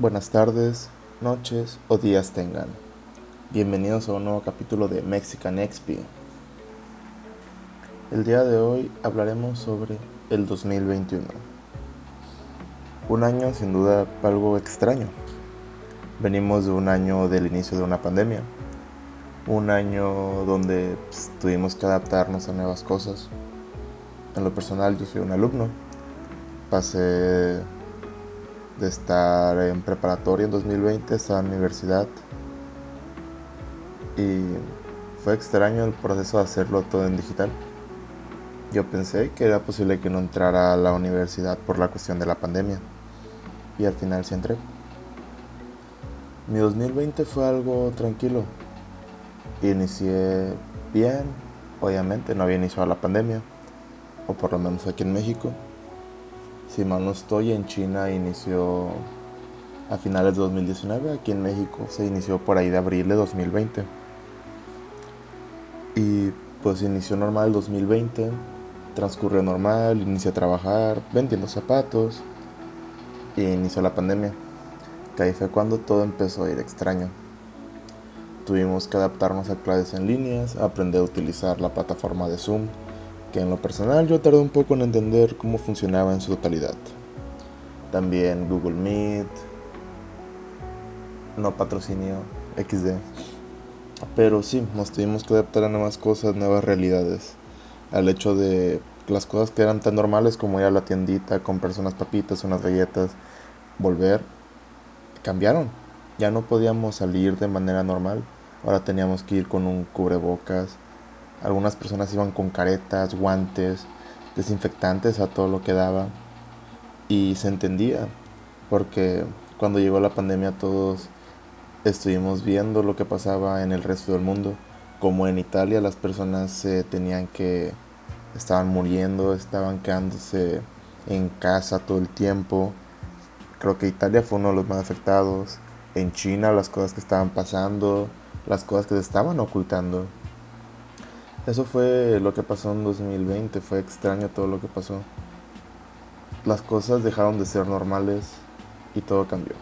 Buenas tardes, noches o días tengan. Bienvenidos a un nuevo capítulo de Mexican XP. El día de hoy hablaremos sobre el 2021. Un año sin duda algo extraño. Venimos de un año del inicio de una pandemia. Un año donde pues, tuvimos que adaptarnos a nuevas cosas. En lo personal yo soy un alumno. Pasé de estar en preparatoria en 2020 a la universidad. Y fue extraño el proceso de hacerlo todo en digital. Yo pensé que era posible que no entrara a la universidad por la cuestión de la pandemia. Y al final sí entré. Mi 2020 fue algo tranquilo. Inicié bien, obviamente, no había iniciado la pandemia. O por lo menos aquí en México si mal no estoy, en China inició a finales de 2019, aquí en México se inició por ahí de abril de 2020. Y pues inició normal el 2020, transcurrió normal, inicié a trabajar, vendiendo zapatos y inició la pandemia, que ahí fue cuando todo empezó a ir extraño. Tuvimos que adaptarnos a clases en líneas, aprender a utilizar la plataforma de Zoom que en lo personal yo tardé un poco en entender cómo funcionaba en su totalidad. También Google Meet, no patrocinio, XD. Pero sí, nos tuvimos que adaptar a nuevas cosas, nuevas realidades. Al hecho de las cosas que eran tan normales como ir a la tiendita, comprar unas papitas, unas galletas, volver, cambiaron. Ya no podíamos salir de manera normal. Ahora teníamos que ir con un cubrebocas, algunas personas iban con caretas, guantes, desinfectantes a todo lo que daba. Y se entendía, porque cuando llegó la pandemia todos estuvimos viendo lo que pasaba en el resto del mundo. Como en Italia las personas se tenían que... estaban muriendo, estaban quedándose en casa todo el tiempo. Creo que Italia fue uno de los más afectados. En China las cosas que estaban pasando, las cosas que se estaban ocultando. Eso fue lo que pasó en 2020, fue extraño todo lo que pasó. Las cosas dejaron de ser normales y todo cambió.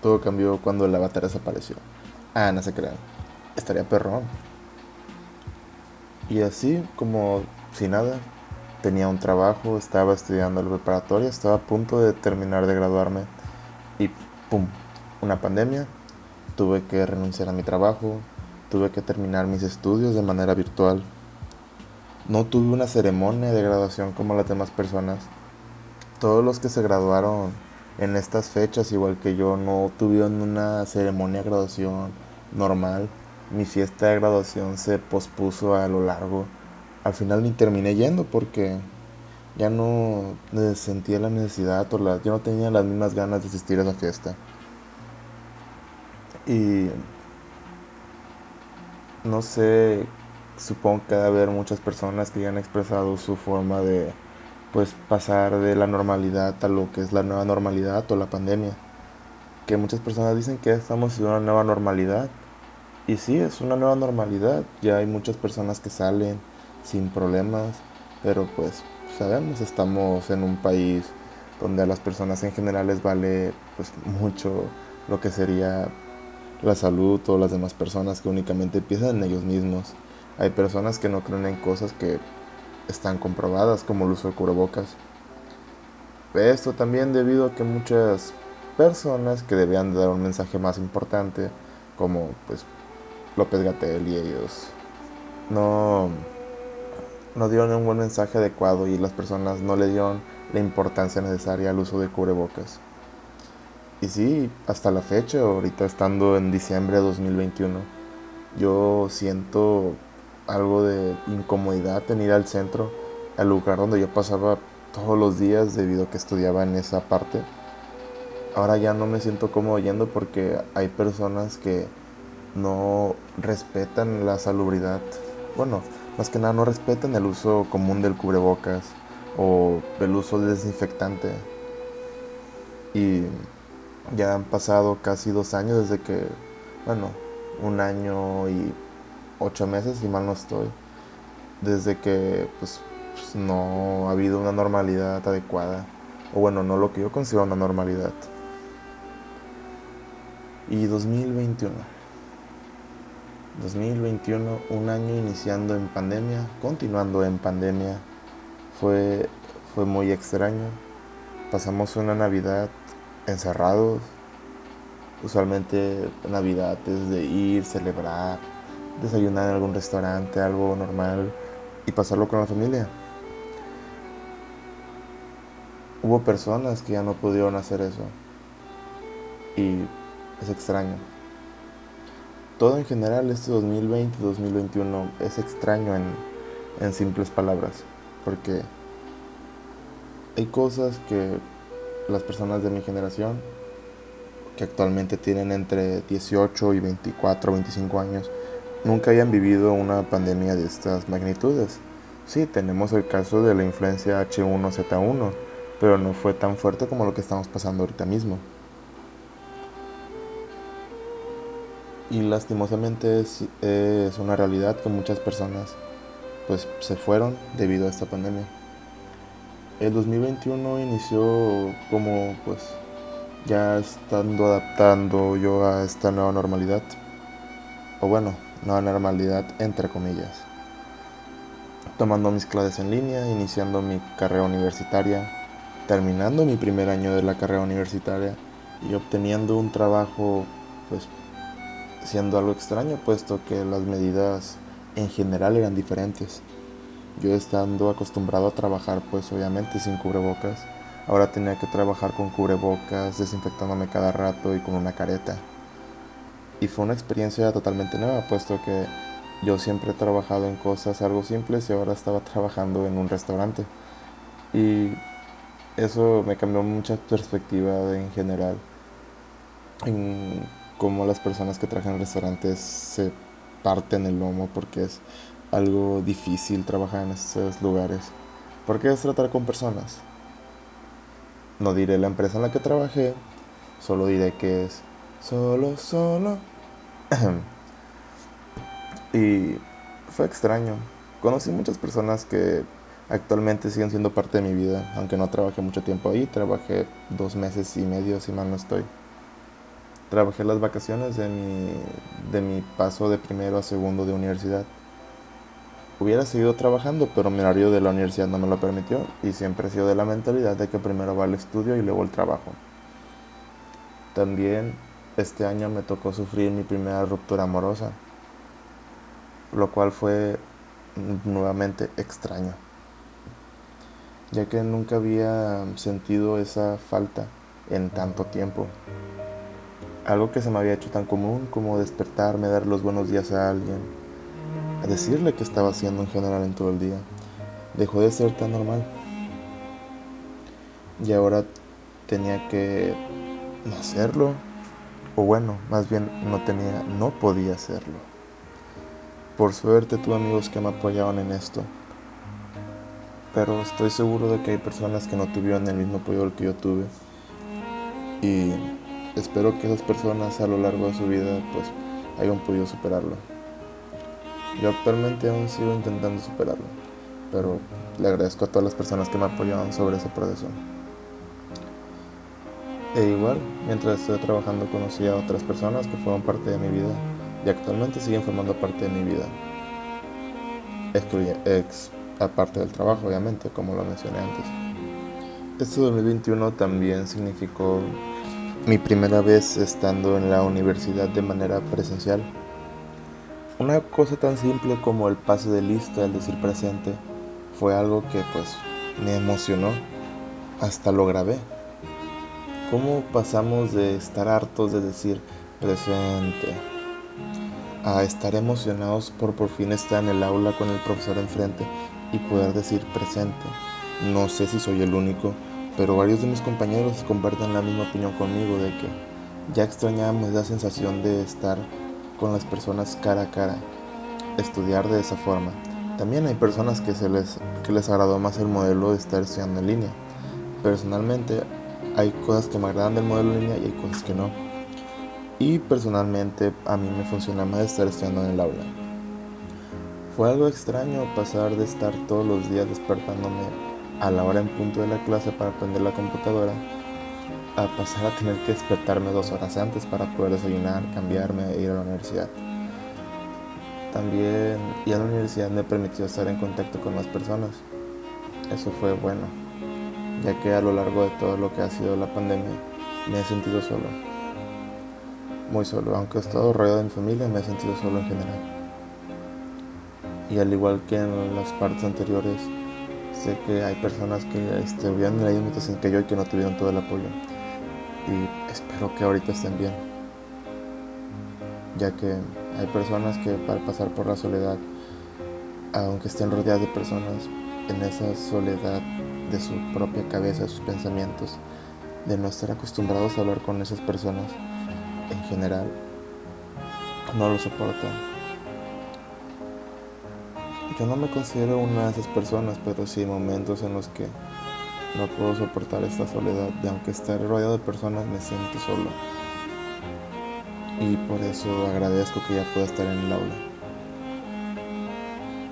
Todo cambió cuando el avatar desapareció. Ah, no se crean. Estaría perrón. Y así, como si nada, tenía un trabajo, estaba estudiando la preparatoria, estaba a punto de terminar de graduarme y ¡pum! Una pandemia. Tuve que renunciar a mi trabajo, tuve que terminar mis estudios de manera virtual. No tuve una ceremonia de graduación como las demás personas. Todos los que se graduaron en estas fechas, igual que yo, no tuvieron una ceremonia de graduación normal. Mi fiesta de graduación se pospuso a lo largo. Al final ni terminé yendo porque ya no sentía la necesidad o la, yo no tenía las mismas ganas de asistir a esa fiesta. Y no sé, supongo que debe haber muchas personas que ya han expresado su forma de pues pasar de la normalidad a lo que es la nueva normalidad o la pandemia. Que muchas personas dicen que estamos en una nueva normalidad. Y sí, es una nueva normalidad. Ya hay muchas personas que salen sin problemas. Pero pues sabemos, estamos en un país donde a las personas en general les vale pues mucho lo que sería la salud o las demás personas que únicamente piensan en ellos mismos. Hay personas que no creen en cosas que están comprobadas, como el uso de cubrebocas. Esto también debido a que muchas personas que debían dar un mensaje más importante, como pues López Gatel y ellos, no, no dieron un buen mensaje adecuado y las personas no le dieron la importancia necesaria al uso de cubrebocas. Y sí, hasta la fecha, ahorita estando en diciembre de 2021, yo siento algo de incomodidad en ir al centro, al lugar donde yo pasaba todos los días debido a que estudiaba en esa parte. Ahora ya no me siento cómodo yendo porque hay personas que no respetan la salubridad. Bueno, más que nada no respetan el uso común del cubrebocas o el uso del desinfectante. Y ya han pasado casi dos años desde que, bueno, un año y ocho meses, si mal no estoy, desde que pues, pues, no ha habido una normalidad adecuada, o bueno, no lo que yo considero una normalidad. Y 2021. 2021, un año iniciando en pandemia, continuando en pandemia, fue, fue muy extraño. Pasamos una Navidad encerrados. Usualmente Navidad es de ir, celebrar, desayunar en algún restaurante, algo normal y pasarlo con la familia. Hubo personas que ya no pudieron hacer eso y es extraño. Todo en general este 2020-2021 es extraño en, en simples palabras porque hay cosas que las personas de mi generación que actualmente tienen entre 18 y 24, 25 años, nunca hayan vivido una pandemia de estas magnitudes. Sí, tenemos el caso de la influencia H1Z1, pero no fue tan fuerte como lo que estamos pasando ahorita mismo. Y lastimosamente es, es una realidad que muchas personas pues se fueron debido a esta pandemia. El 2021 inició como pues ya estando adaptando yo a esta nueva normalidad. O bueno, nueva normalidad entre comillas. Tomando mis clases en línea, iniciando mi carrera universitaria, terminando mi primer año de la carrera universitaria y obteniendo un trabajo pues siendo algo extraño puesto que las medidas en general eran diferentes. Yo estando acostumbrado a trabajar pues obviamente sin cubrebocas, ahora tenía que trabajar con cubrebocas, desinfectándome cada rato y con una careta y fue una experiencia totalmente nueva, puesto que yo siempre he trabajado en cosas algo simples y ahora estaba trabajando en un restaurante. Y eso me cambió mucha perspectiva en general, en cómo las personas que trabajan en restaurantes se parten el lomo porque es algo difícil trabajar en estos lugares. Porque es tratar con personas. No diré la empresa en la que trabajé, solo diré que es solo, solo y fue extraño. Conocí muchas personas que actualmente siguen siendo parte de mi vida, aunque no trabajé mucho tiempo ahí, trabajé dos meses y medio, si mal no estoy. Trabajé las vacaciones de mi, de mi paso de primero a segundo de universidad. Hubiera seguido trabajando, pero mi horario de la universidad no me lo permitió y siempre he sido de la mentalidad de que primero va el estudio y luego el trabajo. También este año me tocó sufrir mi primera ruptura amorosa, lo cual fue nuevamente extraño, ya que nunca había sentido esa falta en tanto tiempo. Algo que se me había hecho tan común como despertarme, dar los buenos días a alguien, a decirle que estaba haciendo en general en todo el día, dejó de ser tan normal. Y ahora tenía que hacerlo o bueno, más bien no tenía, no podía hacerlo. Por suerte tuve amigos que me apoyaban en esto, pero estoy seguro de que hay personas que no tuvieron el mismo apoyo que yo tuve y espero que esas personas a lo largo de su vida pues hayan podido superarlo. Yo actualmente aún sigo intentando superarlo, pero le agradezco a todas las personas que me apoyaron sobre ese proceso. E igual, mientras estoy trabajando conocí a otras personas que fueron parte de mi vida y actualmente siguen formando parte de mi vida. Ex, aparte del trabajo, obviamente, como lo mencioné antes. Este 2021 también significó mi primera vez estando en la universidad de manera presencial. Una cosa tan simple como el pase de lista, el decir presente, fue algo que pues me emocionó. Hasta lo grabé. ¿Cómo pasamos de estar hartos de decir presente a estar emocionados por por fin estar en el aula con el profesor enfrente y poder decir presente? No sé si soy el único, pero varios de mis compañeros comparten la misma opinión conmigo de que ya extrañamos esa sensación de estar con las personas cara a cara, estudiar de esa forma. También hay personas que, se les, que les agradó más el modelo de estar estudiando en línea. Personalmente, hay cosas que me agradan del modelo en línea y hay cosas que no. Y personalmente a mí me funciona más estar estudiando en el aula. Fue algo extraño pasar de estar todos los días despertándome a la hora en punto de la clase para aprender la computadora a pasar a tener que despertarme dos horas antes para poder desayunar, cambiarme e ir a la universidad. También ir a la universidad me permitió estar en contacto con más personas. Eso fue bueno, ya que a lo largo de todo lo que ha sido la pandemia me he sentido solo. Muy solo, aunque he estado rodeado de mi familia, me he sentido solo en general. Y al igual que en las partes anteriores, sé que hay personas que estuvieron en la misma situación que yo y que no tuvieron todo el apoyo. Y espero que ahorita estén bien. Ya que hay personas que para pasar por la soledad, aunque estén rodeadas de personas, en esa soledad de su propia cabeza, de sus pensamientos, de no estar acostumbrados a hablar con esas personas en general, no lo soportan. Yo no me considero una de esas personas, pero sí momentos en los que no puedo soportar esta soledad, de aunque estar rodeado de personas me siento solo. Y por eso agradezco que ya pueda estar en el aula.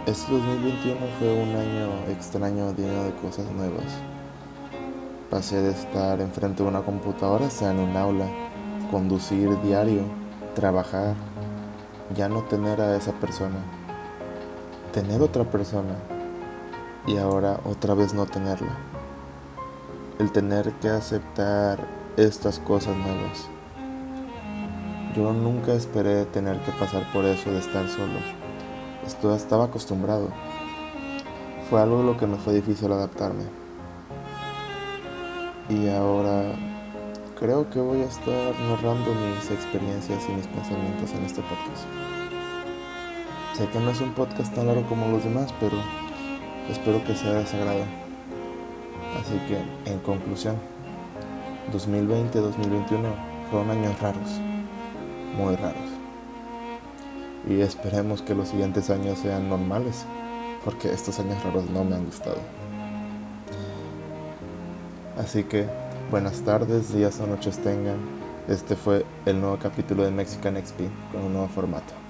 Este 2021 fue un año extraño lleno de cosas nuevas. Pasé de estar enfrente de una computadora a estar en un aula, conducir diario, trabajar, ya no tener a esa persona, tener otra persona y ahora otra vez no tenerla. El tener que aceptar estas cosas nuevas. Yo nunca esperé tener que pasar por eso de estar solo estaba acostumbrado. Fue algo lo que me fue difícil adaptarme. Y ahora creo que voy a estar narrando mis experiencias y mis pensamientos en este podcast. Sé que no es un podcast tan largo como los demás, pero espero que sea de. Así que, en conclusión, 2020-2021 fueron años raros, muy raros y esperemos que los siguientes años sean normales, porque estos años raros no me han gustado. Así que buenas tardes, días o noches tengan. Este fue el nuevo capítulo de Mexican XP con un nuevo formato.